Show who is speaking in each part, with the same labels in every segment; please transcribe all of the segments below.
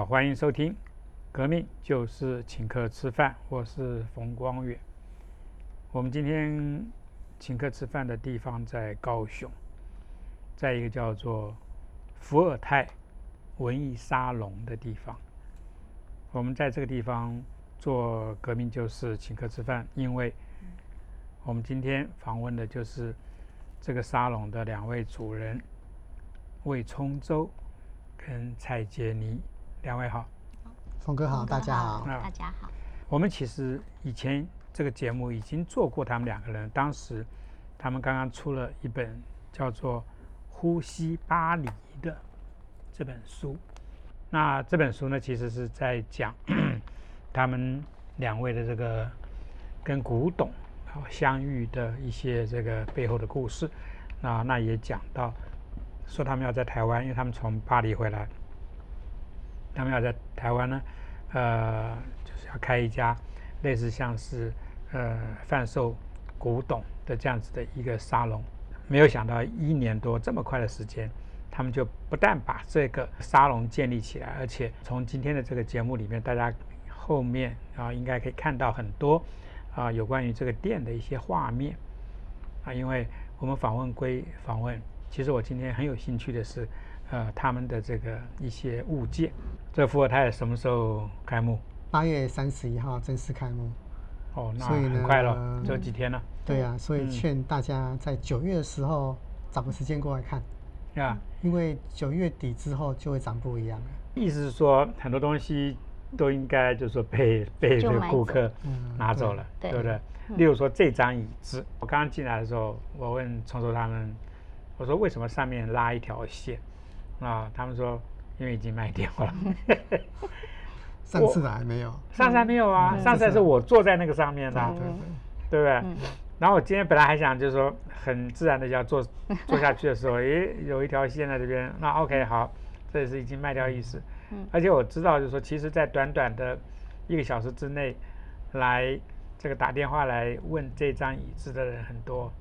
Speaker 1: 好，欢迎收听《革命就是请客吃饭》，我是冯光远。我们今天请客吃饭的地方在高雄，在一个叫做伏尔泰文艺沙龙的地方。我们在这个地方做革命就是请客吃饭，因为我们今天访问的就是这个沙龙的两位主人魏冲洲跟蔡杰尼，两位好。
Speaker 2: 峰哥好，大家好。
Speaker 1: 啊
Speaker 3: 大家好。
Speaker 1: 我们其实以前这个节目已经做过他们两个人，当时他们刚刚出了一本叫做《呼吸巴黎》的这本书。那这本书呢，其实是在讲 他们两位的这个跟古董啊相遇的一些这个背后的故事。那那也讲到说他们要在台湾，因为他们从巴黎回来，他们要在台湾呢，呃，就是要开一家类似像是呃贩售古董的这样子的一个沙龙。没有想到一年多这么快的时间，他们就不但把这个沙龙建立起来，而且从今天的这个节目里面，大家后面啊应该可以看到很多啊有关于这个店的一些画面啊，因为我们访问归访问，其实我今天很有兴趣的是，呃，他们的这个一些物件。这个伏尔泰什么时候开幕？
Speaker 2: 八月三十一号正式开幕。
Speaker 1: 哦，那很快了，只有几天了，
Speaker 2: 对啊，所以
Speaker 1: 嗯
Speaker 2: 劝大家在九月的时候找个时间过来看，
Speaker 1: 啊。
Speaker 2: 因为九月底之后就会长不一样了。
Speaker 1: 意思是说，很多东西都应该就是说被 被这个顾客
Speaker 2: 嗯
Speaker 1: 拿走了，
Speaker 3: 对
Speaker 1: 对不对？
Speaker 3: 嗯
Speaker 1: 例如说这张椅子，我刚刚进来的时候，我问聪聪他们，我说为什么上面拉一条线啊？他们说因为已经卖掉了。
Speaker 2: 上次来没有？
Speaker 1: 上次还没有啊，
Speaker 2: 嗯
Speaker 1: 上次还是我坐在那个上面的啊、
Speaker 2: 对对对，
Speaker 1: 对不对？
Speaker 3: 嗯
Speaker 1: 然后我今天本来还想就是说很自然的要坐 坐下去的时候，诶，有一条线在这边，那 OK 好，这也是已经卖掉意思。
Speaker 3: 嗯
Speaker 1: 而且我知道就是说，其实，在短短的一个小时之内，来这个打电话来问这张椅子的人很多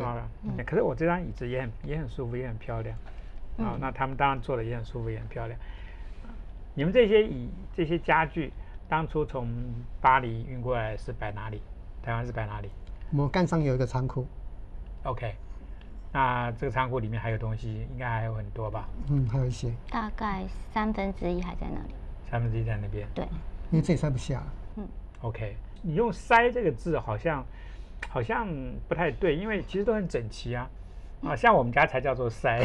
Speaker 1: 啊。可是我这张椅子也很也很舒服，也很漂亮啊。
Speaker 3: 嗯
Speaker 1: 那他们当然做的也很舒服，也很漂亮。你们这些椅这些家具，当初从巴黎运过来是摆哪里？台湾是摆哪里？
Speaker 2: 我们干上有一个仓库
Speaker 1: ，OK，那这个仓库里面还有东西，应该还有很多吧？
Speaker 2: 嗯，还有一些，
Speaker 3: 大概三分之一还在那里。
Speaker 1: 三分之一在那边。
Speaker 3: 对，
Speaker 2: 因为这里塞不下。
Speaker 1: 嗯 OK，你用“塞”这个字好像好像不太对，因为其实都很整齐啊。啊，像我们家才叫做塞，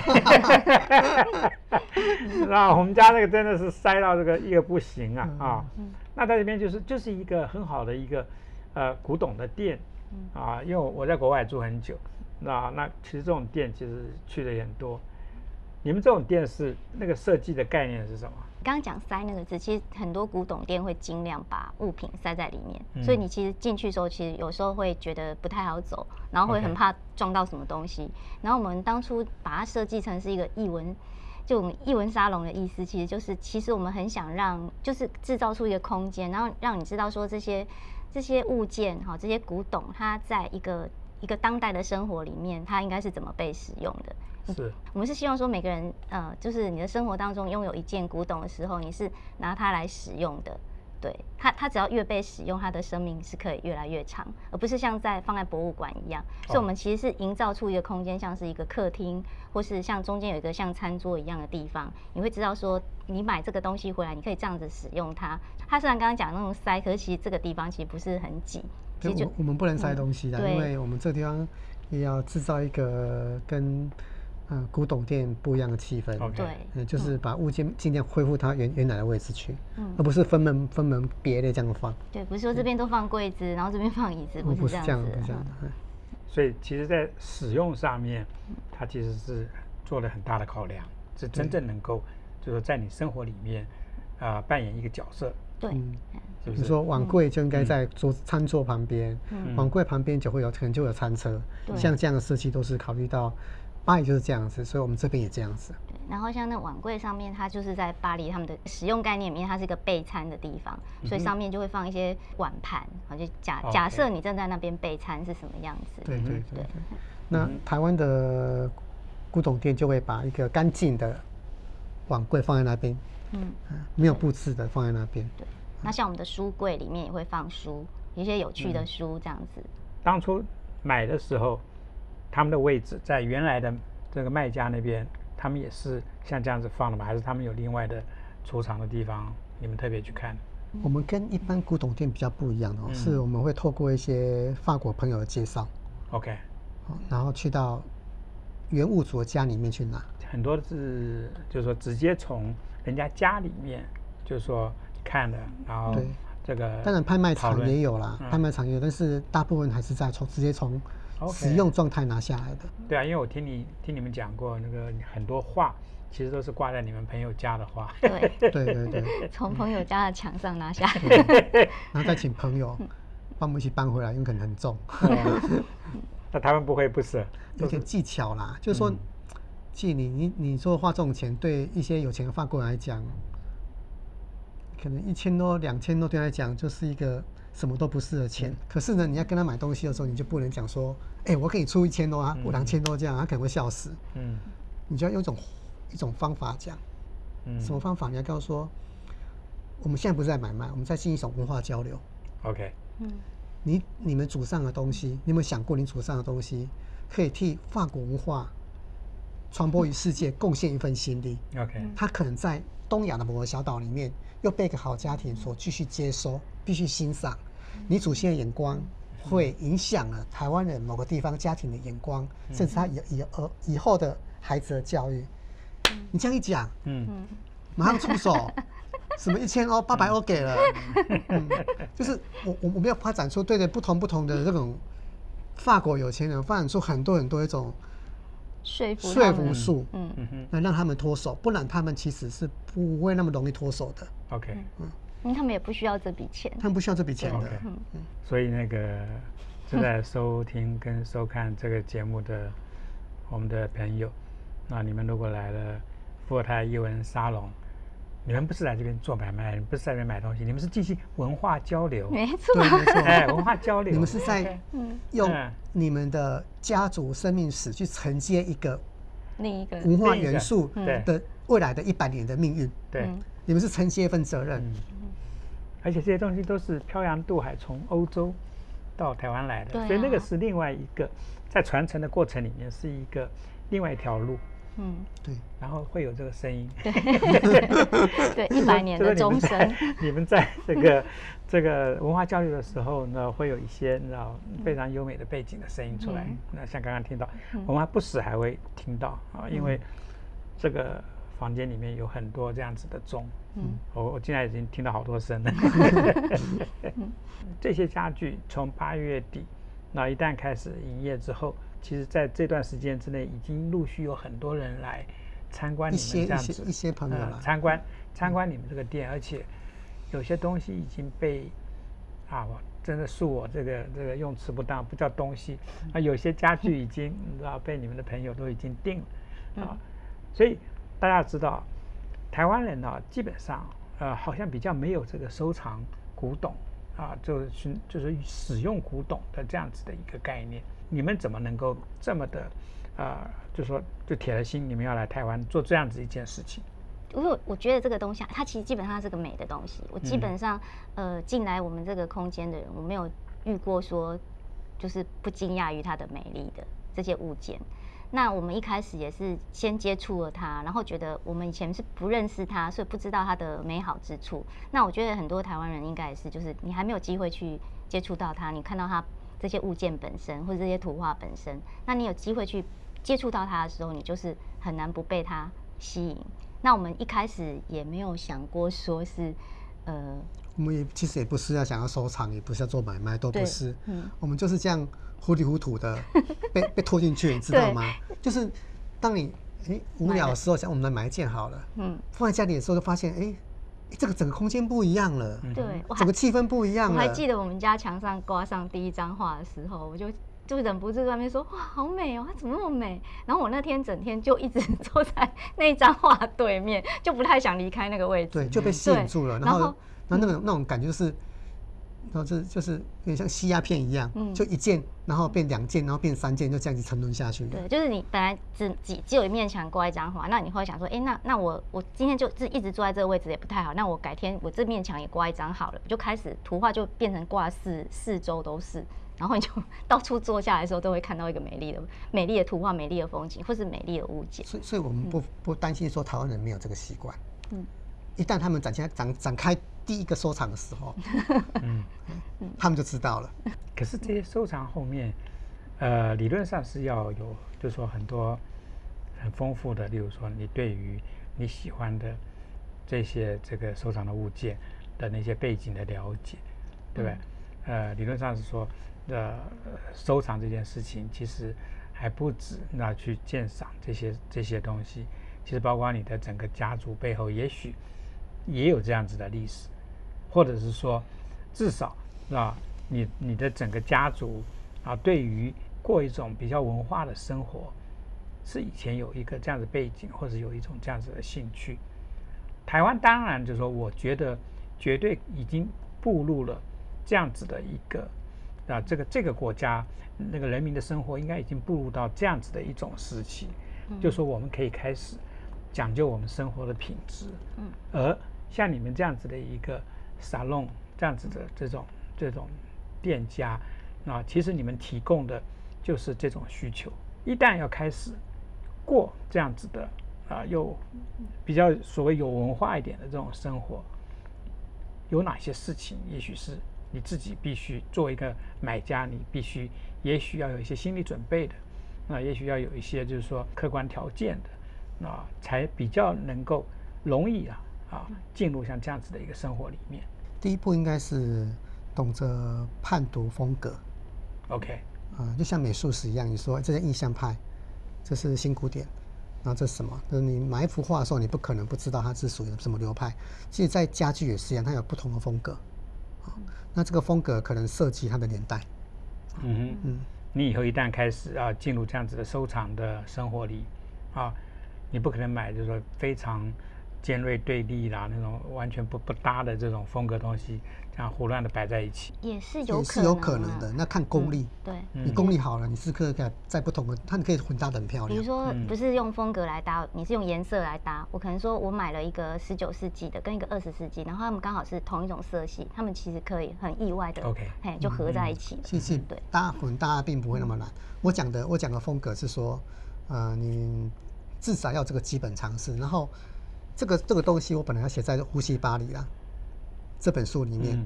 Speaker 1: 那 我们家那个真的是塞到这个一个不行啊啊！那在这边就是就是一个很好的一个呃古董的店啊，因为我在国外住很久，那那其实这种店其实去的也很多。你们这种店是那个设计的概念是什么？
Speaker 3: 刚刚讲“塞”那个字，其实很多古董店会尽量把物品塞在里面，
Speaker 1: 嗯
Speaker 3: 所以你其实进去的时候，其实有时候会觉得不太好走，然后会很怕撞到什么东西。然后我们当初把它设计成是一个艺文，就我们艺文沙龙的意思，其实就是其实我们很想让，就是制造出一个空间，然后让你知道说这些这些物件哈，这些古董，它在一个一个当代的生活里面，它应该是怎么被使用的。
Speaker 1: 是
Speaker 3: 我们是希望说每个人，呃，就是你的生活当中拥有一件古董的时候，你是拿它来使用的。对它，它只要越被使用，它的生命是可以越来越长，而不是像在放在博物馆一样。所以，我们其实是营造出一个空间，像是一个客厅，或是像中间有一个像餐桌一样的地方。你会知道说，你买这个东西回来，你可以这样子使用它。它虽然刚刚讲那种塞，可是其实这个地方其实不是很挤，就
Speaker 2: 就我我们不能塞东西的，
Speaker 3: 对
Speaker 2: 因为我们这个地方也要制造一个跟呃古董店不一样的气氛。
Speaker 1: OK
Speaker 3: 对，
Speaker 2: 嗯，就是把物件尽量恢复它原原来的位置去，
Speaker 3: 嗯
Speaker 2: 而不是分门分门别类这样放。
Speaker 3: 对，不是说这边都放柜子，然后这边放椅子，
Speaker 2: 哦不
Speaker 3: 是这样子的。
Speaker 2: 是这样的，不是这样的。嗯
Speaker 1: 所以其实，在使用上面，它其实是做了很大的考量，是真正能够，就是在你生活里面，啊、扮演一个角色，
Speaker 3: 对？
Speaker 2: 比如说碗柜就应该在桌餐桌旁边，
Speaker 3: 嗯。
Speaker 2: 碗柜旁边就会有可能就有餐车，像这样的设计都是考虑到巴黎就是这样子，所以我们这边也这样子。
Speaker 3: 对然后像那碗柜上面，它就是在巴黎他们的使用概念里面，它是一个备餐的地方，所以上面就会放一些碗盘，啊，就假假设你正在那边备餐是什么样子。
Speaker 2: 对对对
Speaker 3: 对。
Speaker 2: 对。那台湾的古董店就会把一个干净的碗柜放在那边，
Speaker 3: 嗯，
Speaker 2: 嗯没有布置的放在那边。
Speaker 3: 对那像我们的书柜里面也会放书，一些有趣
Speaker 1: 嗯
Speaker 3: 的书这样子。
Speaker 1: 当初买的时候，他们的位置在原来的这个卖家那边，他们也是像这样子放的吗？还是他们有另外的储藏的地方？你们特别去看？
Speaker 2: 我们跟一般古董店比较不一样的哦，
Speaker 1: 嗯
Speaker 2: 是我们会透过一些法国朋友的介绍
Speaker 1: ，OK，
Speaker 2: 哦然后去到原物主的家里面去拿。
Speaker 1: 很多是就是说直接从人家家里面，就是说看的，然后
Speaker 2: 对。
Speaker 1: 这个
Speaker 2: 当然拍卖场也有啦，
Speaker 1: 嗯。
Speaker 2: 拍卖场也有，但是大部分还是在从直接从使用状态拿下来的。
Speaker 1: 对啊，因为我听你听你们讲过，那个很多画其实都是挂在你们朋友家的画。
Speaker 3: 对，
Speaker 2: 对对对，
Speaker 3: 从朋友家的墙上拿下。来。
Speaker 2: 然后再请朋友帮我们一起搬回来，因为可能很重，
Speaker 1: 哦。那他们不会不舍，
Speaker 2: 有点技巧啦。就是说
Speaker 1: 嗯，
Speaker 2: 其实你你你说花这种钱，对一些有钱的法国人来讲，可能一千多、两千多对他来讲就是一个什么都不是的钱。
Speaker 1: 嗯
Speaker 2: 可是呢，你要跟他买东西的时候，你就不能讲说，哎、我可以出一千多啊，我
Speaker 1: 嗯
Speaker 2: 两千多这样，他可能会笑死。
Speaker 1: 嗯
Speaker 2: 你就要用一种一种方法讲，
Speaker 1: 嗯
Speaker 2: 什么方法？你要告诉说，我们现在不是在买卖，我们在进行一种文化交流。
Speaker 1: ，OK，
Speaker 3: 嗯，
Speaker 2: 你你们祖上的东西，你有没有想过，你祖上的东西可以替法国文化传播于世界贡献一份心力
Speaker 1: ？OK，
Speaker 2: 他可能在东亚的某个小岛里面，又被一个好家庭所继续接收，必须欣赏。你祖先的眼光会影响了台湾人某个地方家庭的眼光，甚至他以以呃以后的孩子的教育。你这样一讲，
Speaker 1: 嗯。
Speaker 2: 马上出手，什么一千欧、八百欧给了，嗯，就是我我我们要发展出对对不同不同的这种法国有钱人发展出很多很多一种
Speaker 3: 说服
Speaker 2: 术，
Speaker 3: 嗯，
Speaker 1: 嗯。哼
Speaker 2: 来让他们脱手，不然他们其实是不会那么容易脱手的
Speaker 1: ，，OK，嗯
Speaker 3: 因为他们也不需要这笔钱。
Speaker 2: 他们不需要这笔钱的。
Speaker 1: 所以那个 正在收听跟收看这个节目的我们的朋友，那你们如果来了富尔泰伊文沙龙，你们不是来这边做买卖，不是在这边买东西，你们是进行文化交流，
Speaker 3: 没错。
Speaker 2: 对，没错。
Speaker 1: 哎，文化交流，
Speaker 2: 你们是在
Speaker 3: 嗯，
Speaker 2: 用
Speaker 1: 嗯。
Speaker 2: 你们的家族生命史去承接一个
Speaker 3: 另一个。
Speaker 2: 文化元素
Speaker 1: 对
Speaker 2: 的未来的一百年的命运，
Speaker 1: 对。
Speaker 3: 嗯。
Speaker 2: 你们是承接一份责任。
Speaker 1: 嗯，而且这些东西都是漂洋渡海从欧洲到台湾来的，所以那个是另外一个在传承的过程里面是一个另外一条路，
Speaker 3: 嗯，
Speaker 2: 对，
Speaker 1: 然后会有这个声音。
Speaker 3: 对对，一百年的终
Speaker 1: 就是
Speaker 3: 身。
Speaker 1: 你们在这个这个文化交流的时候呢，会有一些你知道非常优美的背景的声音出来。
Speaker 3: 嗯
Speaker 1: 那像刚刚听到，我们不时还会听到啊，因为这个房间里面有很多这样子的钟。
Speaker 3: 嗯，
Speaker 1: 我我现在已经听到好多声了。这些家具从八月底，那一旦开始营业之后，其实在这段时间之内，已经陆续有很多人来参观你们这样子，
Speaker 2: 一些一些朋友
Speaker 1: 呃，参观参观你们这个店，而且有些东西已经被啊，我真的恕我这个这个用词不当，不叫东西。啊，有些家具已经 你知道被你们的朋友都已经定了啊，所以大家知道，台湾人呢、基本上呃好像比较没有这个收藏古董啊，就是就是使用古董的这样子的一个概念。你们怎么能够这么的呃，就说就铁了心，你们要来台湾做这样子一件事情？
Speaker 3: 因为我觉得这个东西啊，它其实基本上是个美的东西。我基
Speaker 1: 嗯
Speaker 3: 本上，呃，进来我们这个空间的人，我没有遇过说就是不惊讶于它的美丽的这些物件。那我们一开始也是先接触了它，然后觉得我们以前是不认识它，所以不知道它的美好之处。那我觉得很多台湾人应该也是，就是你还没有机会去接触到它，你看到它这些物件本身或者这些图画本身，那你有机会去接触到它的时候，你就是很难不被它吸引。那我们一开始也没有想过说是，呃，
Speaker 2: 我们也其实也不是要想要收藏，也不是要做买卖，都不是。
Speaker 3: 嗯
Speaker 2: 我们就是这样糊里糊涂的 被被拖进去，你知道吗？就是当你诶无聊的时候，想我们来买一件好了，
Speaker 3: 嗯，
Speaker 2: 放在家里的时候就发现，诶，诶这个整个空间不一样了，
Speaker 3: 对
Speaker 2: 整个气氛不一样了。
Speaker 3: 我还记得我们家墙上挂上第一张画的时候，我就就忍不住在那边说哇，好美哦，它怎么那么美？然后我那天整天就一直坐在那张画对面，就不太想离开那个位置。
Speaker 2: 对，就被吸引住了。然后，
Speaker 3: 然后
Speaker 2: 然后那个那种感觉就是，然后这就是有点像吸鸦片一样，
Speaker 3: 嗯
Speaker 2: 就一件，然后变两件，然后变三件，就这样子沉沦下去。
Speaker 3: 对，就是你本来只只只有一面墙挂一张画，那你会想说，哎、那那我我今天就自一直坐在这个位置也不太好，那我改天我这面墙也挂一张好了，就开始图画就变成挂四四周都是，然后你就 到处坐下来的时候都会看到一个美丽的美丽的图画、美丽的风景，或是美丽的物件。
Speaker 2: 所以，所以我们不不担心说台湾人没有这个习惯。
Speaker 3: 嗯
Speaker 2: 一旦他们展开展展开第一个收藏的时候，
Speaker 1: 嗯，
Speaker 2: 他们就知道了。
Speaker 1: 可是这些收藏后面，呃，理论上是要有，就是说很多很丰富的，例如说你对于你喜欢的这些这个收藏的物件的那些背景的了解，对不对？呃，理论上是说，呃，收藏这件事情其实还不止那去鉴赏这些这些东西，其实包括你的整个家族背后，也许也有这样子的历史，或者是说，至少啊，你你的整个家族啊，对于过一种比较文化的生活，是以前有一个这样的背景，或者有一种这样子的兴趣。台湾当然就是说，我觉得绝对已经步入了这样子的一个啊，这个这个国家那个人民的生活应该已经步入到这样子的一种时期，就说我们可以开始讲究我们生活的品质。
Speaker 3: 嗯，
Speaker 1: 而像你们这样子的一个沙龙，这样子的这种这种店家，啊，其实你们提供的就是这种需求。一旦要开始过这样子的啊，又比较所谓有文化一点的这种生活，有哪些事情，也许是你自己必须作为一个买家，你必须也许要有一些心理准备的，那也许要有一些就是说客观条件的，那才比较能够容易啊啊进入像这样子的一个生活里面。
Speaker 2: 第一步应该是懂得判读风格
Speaker 1: ，OK，
Speaker 2: 啊、就像美术史一样，你说这是印象派，这是新古典，然后这是什么？就是你买一幅画的时候，你不可能不知道它是属于什么流派。其实，在家具也是一样，它有不同的风格。啊，那这个风格可能涉及它的年代。
Speaker 1: 嗯哼，
Speaker 2: 嗯，
Speaker 1: 你以后一旦开始啊进入这样子的收藏的生活里啊，你不可能买就是说非常尖锐对立啦那种完全不不搭的这种风格东西，这样胡乱的摆在一起。
Speaker 3: 也是有可
Speaker 2: 也是有可能的。那看功力，
Speaker 3: 对，
Speaker 1: 嗯
Speaker 2: 你功力好了，你是可以在不同的，它你可以混搭的很漂亮。
Speaker 3: 比如说
Speaker 1: 嗯
Speaker 3: 不是用风格来搭，你是用颜色来搭。我可能说我买了一个十九世纪的跟一个二十世纪，然后他们刚好是同一种色系，他们其实可以很意外的
Speaker 1: OK
Speaker 3: 嘿，就合在一起了。
Speaker 2: 其实
Speaker 3: 对
Speaker 2: 搭混搭并不会那么难。我讲的我讲的风格是说，呃，你至少要这个基本常识。然后这个这个东西我本来要写在《呼吸巴黎》啦这本书里面，
Speaker 1: 嗯。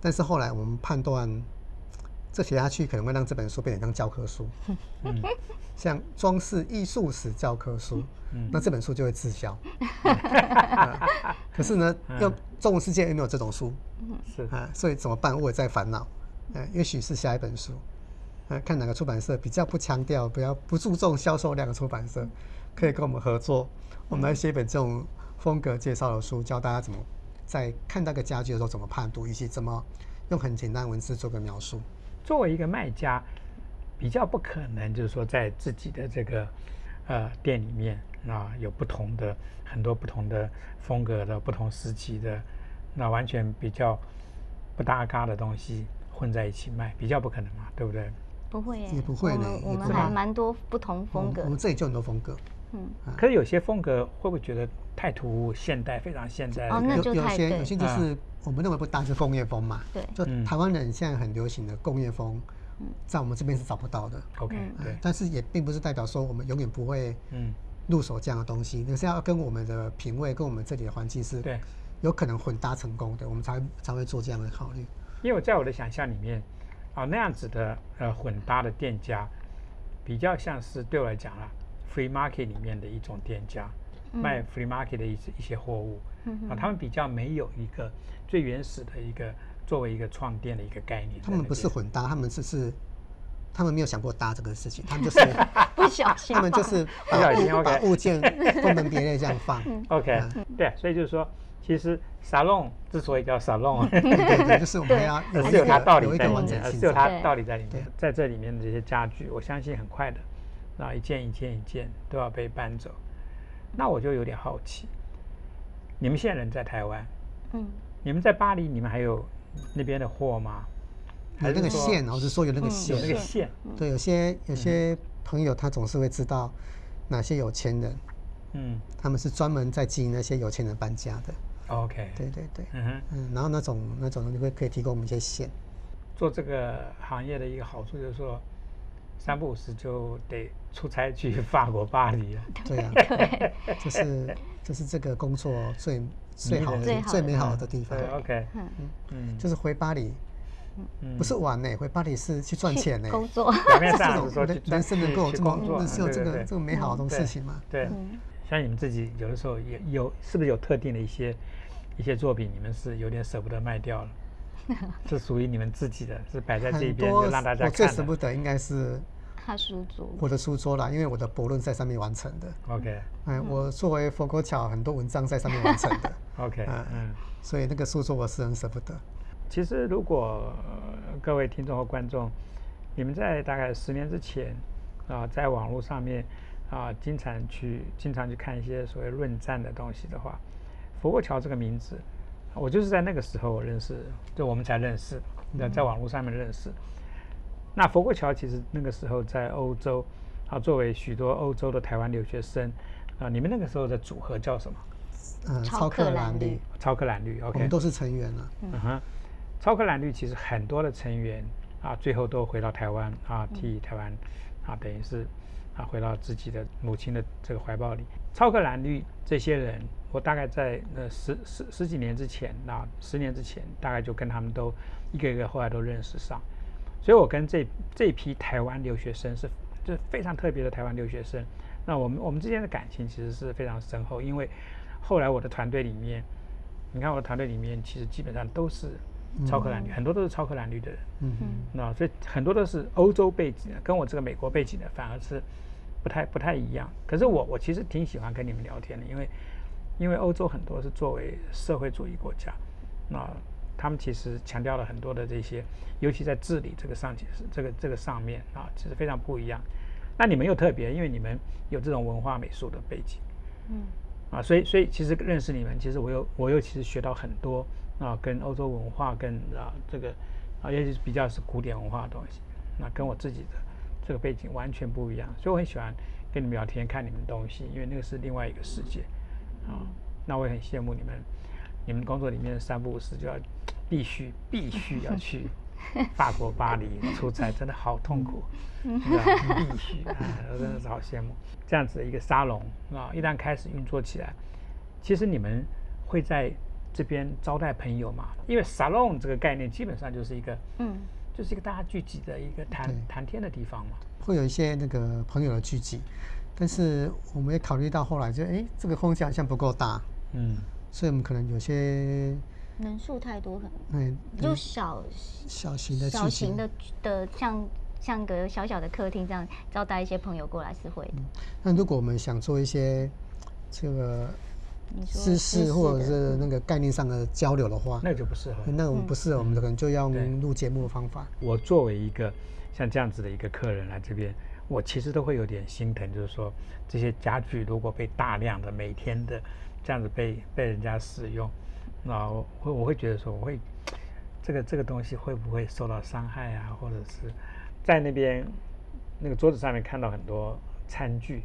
Speaker 2: 但是后来我们判断，这写下去可能会让这本书变成像教科书，
Speaker 1: 嗯。
Speaker 2: 像装饰艺术史教科书，
Speaker 1: 嗯。
Speaker 2: 那这本书就会滞销。啊 可是呢，
Speaker 1: 嗯。
Speaker 2: 又中文世界又没有这种书，
Speaker 1: 是。
Speaker 2: 啊，所以怎么办？我也在烦恼。呃，也许是下一本书，呃，看哪个出版社比较不强调、比较不注重销售量的出版社，可以跟我们合作，我们来写一本这种风格介绍的书，教大家怎么在看那个家具的时候怎么判读，以及怎么用很简单的文字做个描述。
Speaker 1: 作为一个卖家，比较不可能就是说在自己的这个呃店里面啊有不同的很多不同的风格的不同时期的那完全比较不搭嘎的东西混在一起卖，比较不可能嘛，对不对？
Speaker 3: 不会耶，
Speaker 2: 也不会
Speaker 3: 我
Speaker 2: 呢
Speaker 3: 们我们
Speaker 2: 也不会
Speaker 3: 还蛮多不同风格
Speaker 2: 我。们这里就很多风格，
Speaker 3: 嗯，
Speaker 1: 可是有些风格会不会觉得太突兀、现代、非常现代
Speaker 3: 哦？那就
Speaker 2: 有有些有些就
Speaker 1: 啊。
Speaker 2: 是我们认为不搭是工业风嘛，
Speaker 3: 对。
Speaker 2: 就
Speaker 1: 嗯。
Speaker 2: 台湾人现在很流行的工业风
Speaker 3: 嗯，
Speaker 2: 在我们这边是找不到的。
Speaker 1: OK，
Speaker 3: 嗯
Speaker 1: 对，
Speaker 2: 但是也并不是代表说我们永远不会
Speaker 1: 嗯，
Speaker 2: 入手这样的东西，那是要跟我们的品味、跟我们这里的环境是
Speaker 1: 对。
Speaker 2: 有可能混搭成功的，我们才才会做这样的考虑。
Speaker 1: 因为我在我的想象里面，啊，那样子的呃混搭的店家，比较像是对我来讲啦，free market 里面的一种店家，卖 free market 的一些一些货物，
Speaker 3: 嗯
Speaker 1: 啊，他们比较没有一个最原始的一个作为一个创店的一个概念。
Speaker 2: 他们不是混搭，他们只是他们没有想过搭这个事情，他们就是
Speaker 3: 不小心
Speaker 2: 他们就是
Speaker 1: 不小心
Speaker 2: 把物把物件分门别类这样放。
Speaker 1: OK，对，
Speaker 2: 嗯
Speaker 1: 所以就是说，其实 salon 之所以叫 salon，
Speaker 2: 对对，就是我们要有一
Speaker 1: 是有它
Speaker 2: 个
Speaker 1: 道理在里
Speaker 2: 有一个完整
Speaker 1: 面。是有它道理在里面。在这里面的这些家具，我相信很快的，那一件一件一件都要被搬走。那我就有点好奇，你们现在人在台湾，
Speaker 3: 嗯，
Speaker 1: 你们在巴黎，你们还有那边的货吗？还
Speaker 2: 有那个线，我是说有那个
Speaker 3: 嗯
Speaker 2: 线
Speaker 1: 有那个
Speaker 3: 线
Speaker 1: 线，
Speaker 2: 对，有些有些朋友他总是会知道哪些有钱人，
Speaker 1: 嗯
Speaker 2: 他们是专门在经营那些有钱人搬家的。
Speaker 1: ，OK，
Speaker 2: 对对对，
Speaker 1: 嗯哼，
Speaker 2: 嗯，然后那种那种你会可以提供我们一些线。
Speaker 1: 做这个行业的一个好处就是说，三不五时就得出差去法国巴黎 了。
Speaker 2: 对啊，这是这是这个工作最最好
Speaker 1: 最
Speaker 2: 的。最美好的地方。
Speaker 1: 对，，OK，
Speaker 3: 嗯，
Speaker 1: 嗯，
Speaker 2: 就是回巴黎，
Speaker 1: 嗯。
Speaker 2: 不是玩呢，回巴黎是去赚钱呢。
Speaker 3: 工作，
Speaker 1: 表面
Speaker 2: 这种
Speaker 1: 上是说 去
Speaker 2: 人生能够有这么
Speaker 1: 去工作，
Speaker 2: 是有这个这么美好的
Speaker 1: 对
Speaker 2: 事情吗？
Speaker 1: 对，
Speaker 3: 嗯。
Speaker 1: 像你们自己有的时候也有，是不是有特定的一些一些作品，你们是有点舍不得卖掉了？是属于你们自己的，是摆在这
Speaker 2: 一
Speaker 1: 边就让大家看
Speaker 2: 我最。舍不得应该是
Speaker 3: 他书桌，
Speaker 2: 我的书桌啦，因为我的博论在上面完成的。
Speaker 1: OK
Speaker 2: 哎，我作为佛国桥，很多文章在上面完成的，
Speaker 1: OK，
Speaker 2: 嗯
Speaker 1: 嗯。
Speaker 2: 所以那个书桌我是很舍不得。
Speaker 1: 其实，如果、呃各位听众和观众，你们在大概十年之前啊、在网络上面啊、经常去经常去看一些所谓论战的东西的话，佛国桥这个名字，我就是在那个时候我认识，就我们才认识，在在网络上面认识。那佛国桥其实那个时候在欧洲啊，作为许多欧洲的台湾留学生啊，你们那个时候的组合叫什么？
Speaker 2: 嗯，
Speaker 3: 超
Speaker 2: 超克
Speaker 3: 克兰绿，
Speaker 1: 超克兰绿，OK，
Speaker 2: 我们都是成员了。
Speaker 1: 嗯哼，超克蓝绿其实很多的成员啊，最后都回到台湾啊，替台湾啊，等于是啊，回到自己的母亲的这个怀抱里。超克蓝绿这些人，我大概在呃十十十几年之前，那十年之前，大概就跟他们都一个一个后来都认识上，所以我跟这这批台湾留学生是就是非常特别的台湾留学生。那我们我们之间的感情其实是非常深厚，因为后来我的团队里面，你看我的团队里面其实基本上都是超克兰绿，很多都是超克兰绿的人。
Speaker 2: 嗯哼，
Speaker 1: 那所以很多都是欧洲背景的，跟我这个美国背景的反而是不太不太一样。可是我我其实挺喜欢跟你们聊天的，因为因为欧洲很多是作为社会主义国家，那他们其实强调了很多的这些，尤其在治理这个上这个这个上面啊，其实非常不一样。那你们又特别，因为你们有这种文化美术的背景，
Speaker 3: 嗯
Speaker 1: 啊，所以所以其实认识你们，其实我又我又其实学到很多啊，跟欧洲文化跟啊这个啊，尤其是比较是古典文化的东西，那跟我自己的这个背景完全不一样，所以我很喜欢跟你们聊天，看你们东西，因为那个是另外一个世界啊。那我也很羡慕你们，你们工作里面三不五时就要必须 必须要去法国巴黎出差，真的好痛苦，对吧？必须啊，我真的是好羡慕这样子的一个沙龙啊！一旦开始运作起来，其实你们会在这边招待朋友嘛？因为 salon 这个概念基本上就是一个，
Speaker 3: 嗯
Speaker 1: 就是一个大家聚集的一个谈
Speaker 2: 对
Speaker 1: 谈天的地方嘛。
Speaker 2: 会有一些那个朋友的聚集，但是我们也考虑到后来就，哎，这个空间好像不够大，
Speaker 1: 嗯，
Speaker 2: 所以我们可能有些
Speaker 3: 人数太多，可能
Speaker 2: 嗯
Speaker 3: 就小
Speaker 2: 小型的
Speaker 3: 小型的的像像个小小的客厅这样招待一些朋友过来是会的。
Speaker 2: 那如果我们想做一些这个
Speaker 3: 你说
Speaker 2: 知识或者是那个概念上的交流的话，
Speaker 1: 那个就不适合。
Speaker 2: 那我们不适合，我们可能就要用录节目的方法。
Speaker 1: 我作为一个像这样子的一个客人来这边，我其实都会有点心疼，就是说这些家具如果被大量的每天的这样子被被人家使用，那我会我会觉得说我会这个这个东西会不会受到伤害啊，或者是在那边那个桌子上面看到很多餐具，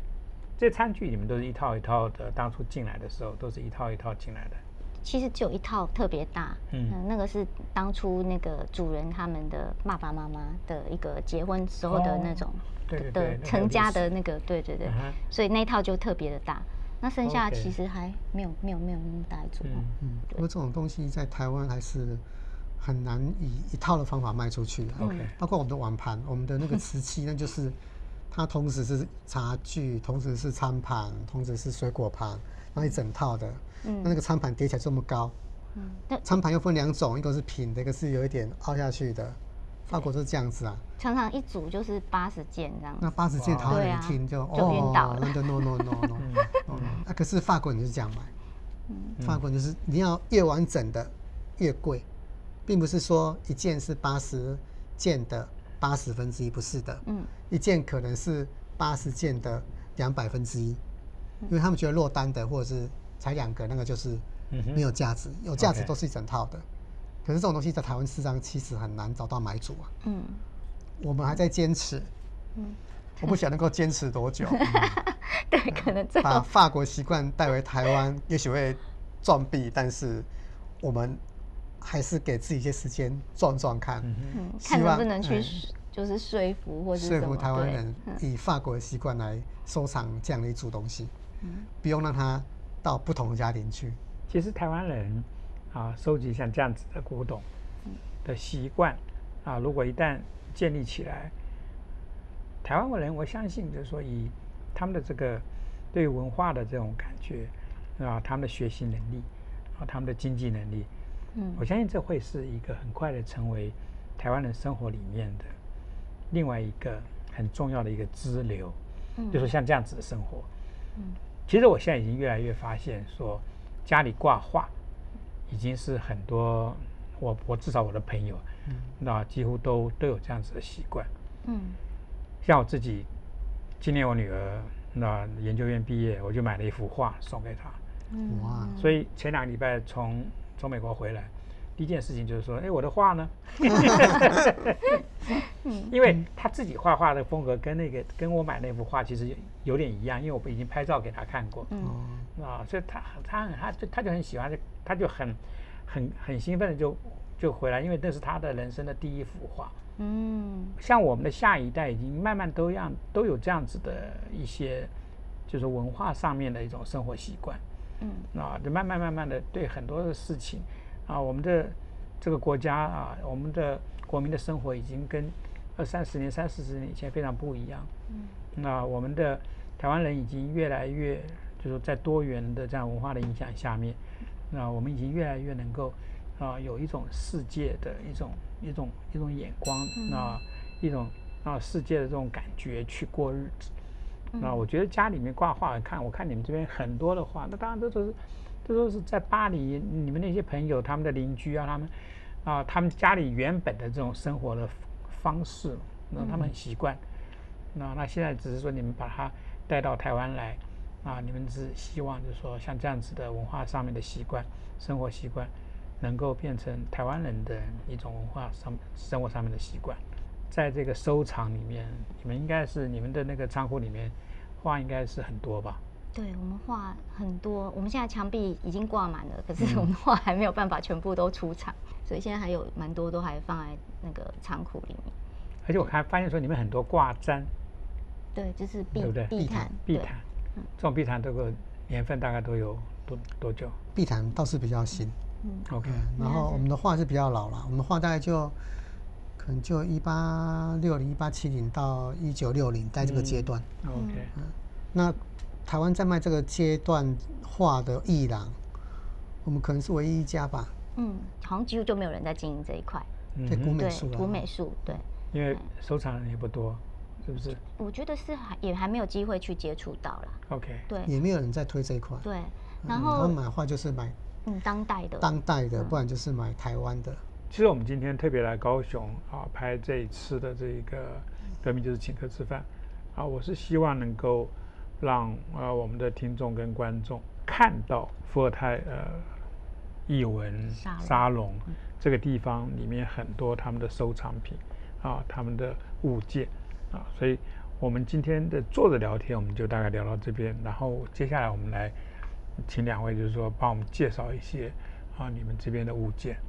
Speaker 1: 这些餐具你们都是一套一套的，当初进来的时候都是一套一套进来的。
Speaker 3: 其实只有一套特别大，
Speaker 1: 嗯。
Speaker 3: 嗯、那个是当初那个主人他们的爸爸妈妈的一个结婚时候的那种
Speaker 1: 哦对对对
Speaker 3: 的成家的那个，对对对。
Speaker 1: 嗯，
Speaker 3: 所以那一套就特别的大。那剩下其实还没有没有没有那么大一组，
Speaker 1: 嗯
Speaker 2: 嗯，不过这种东西在台湾还是很难以一套的方法卖出去的。
Speaker 1: ，OK，
Speaker 2: 包括我们的碗盘，我们的那个瓷器，那就是它同时是茶具，同时是餐盘，同时是水果盘，然后一整套的。
Speaker 3: 嗯。
Speaker 2: 那那个餐盘叠起来这么高，
Speaker 3: 嗯，那
Speaker 2: 餐盘又分两种，一个是平的，一个是有一点凹下去的。法国就是这样子啊。
Speaker 3: 常常一组就是八十件这样子。
Speaker 2: 那，八十件台湾人听就
Speaker 3: 就晕倒
Speaker 2: 哦，
Speaker 3: 了
Speaker 2: 那就 no no no no。哦那可是法国人就是这样买，法国人就是你要越完整的越贵，并不是说一件是八十件的八十分之一，不是的。
Speaker 3: 嗯。
Speaker 2: 一件可能是八十件的两百分之一，因为他们觉得落单的或者是才两个，那个就是没有价值，有价值都是一整套的。可是这种东西在台湾市场其实很难找到买主啊。
Speaker 3: 嗯。
Speaker 2: 我们还在坚持，
Speaker 3: 嗯，
Speaker 2: 我不晓得能够坚持多久。
Speaker 3: 对，可能最后。
Speaker 2: 把法国习惯带回台湾，也许会撞壁，但是我们还是给自己一些时间撞撞看，希
Speaker 3: 看能
Speaker 2: 望
Speaker 3: 不能去
Speaker 2: 嗯
Speaker 3: 就是说服或者
Speaker 2: 说服台湾人
Speaker 3: 嗯。
Speaker 2: 以法国的习惯来收藏这样的一组东西，
Speaker 3: 嗯。
Speaker 2: 不用让它到不同的家庭去。
Speaker 1: 其实台湾人啊，收集像这样子的古董的习惯啊，如果一旦建立起来，台湾人我相信就是说，以他们的这个对文化的这种感觉啊，他们的学习能力啊，他们的经济能力，
Speaker 3: 嗯
Speaker 1: 我相信这会是一个很快的成为台湾人生活里面的另外一个很重要的一个支流，
Speaker 3: 嗯
Speaker 1: 就是像这样子的生活。
Speaker 3: 嗯
Speaker 1: 其实我现在已经越来越发现说，家里挂画已经是很多我我至少我的朋友，那几乎都都有这样子的习惯。
Speaker 3: 嗯
Speaker 1: 像我自己，今年我女儿那研究院毕业，我就买了一幅画送给她。
Speaker 3: 嗯
Speaker 2: 哇
Speaker 1: 所以前两个礼拜从从美国回来，第一件事情就是说，哎，我的画呢？因为他自己画画的风格跟那个跟我买那幅画其实有点一样，因为我已经拍照给他看过。
Speaker 3: 嗯。
Speaker 2: 哦，
Speaker 1: 啊，所以他他很他就他就很喜欢，他就很很很兴奋的就就回来，因为那是他的人生的第一幅画。
Speaker 3: 嗯。
Speaker 1: 像我们的下一代已经慢慢都样都有这样子的一些，就是文化上面的一种生活习惯。
Speaker 3: 嗯。
Speaker 1: 啊，就慢慢慢慢的对很多的事情啊，我们的这个国家啊，我们的国民的生活已经跟二三十年、三四十年以前非常不一样。
Speaker 3: 嗯
Speaker 1: 那我们的台湾人已经越来越，就是在多元的这样文化的影响下面，那我们已经越来越能够啊、有一种世界的一种一种一种眼光，那一种啊世界的这种感觉去过日子。那我觉得家里面挂画，看我看你们这边很多的画，那当然这都是这都是在巴黎你们那些朋友他们的邻居啊，他们啊他们家里原本的这种生活的方式，那他们很习惯。那那现在只是说你们把它带到台湾来，啊，你们只希望就是说像这样子的文化上面的习惯、生活习惯，能够变成台湾人的一种文化上生活上面的习惯。在这个收藏里面，你们应该是你们的那个仓库里面画应该是很多吧？
Speaker 3: 对我们画很多，我们现在墙壁已经挂满了，可
Speaker 1: 嗯
Speaker 3: 是我们画还没有办法全部都出厂，所以现在还有蛮多都还放在那个仓库里面。
Speaker 1: 而且我看发现说你们很多挂毡、
Speaker 3: 对，就是壁
Speaker 1: 对不对
Speaker 3: 地毯，对
Speaker 1: 地毯，这种壁毯这个年份大概都有多多久
Speaker 2: 壁毯倒是比较新，嗯
Speaker 1: ？OK，
Speaker 2: 嗯，然后我们的画是比较老了，我们的画大概就可能就一八六零、一八七零到一九六零在这个阶段。
Speaker 1: OK，
Speaker 2: 那台湾在卖这个阶段画的艺廊，我们可能是唯一一家吧，
Speaker 3: 嗯，好像几乎就没有人在经营这一块。
Speaker 2: 对古美术，
Speaker 3: 古。美术，对，
Speaker 1: 因为收藏人也不多，是不是
Speaker 3: 我觉得是还也还没有机会去接触到啦。
Speaker 1: ？OK，
Speaker 3: 对
Speaker 2: 也没有人在推这一块。
Speaker 3: 对，
Speaker 2: 嗯
Speaker 3: 然后
Speaker 2: 买画就是买
Speaker 3: 嗯，当代的，
Speaker 2: 当代的，不然就是买台湾的。
Speaker 1: 其实我们今天特别来高雄啊，拍这一次的这个革命就是请客吃饭啊，我是希望能够让呃我们的听众跟观众看到伏尔泰呃译文
Speaker 3: 沙龙
Speaker 1: 沙龙这个地方里面很多他们的收藏品啊，他们的物件啊，所以我们今天的坐着聊天，我们就大概聊到这边，然后接下来我们来请两位就是说帮我们介绍一些啊你们这边的物件。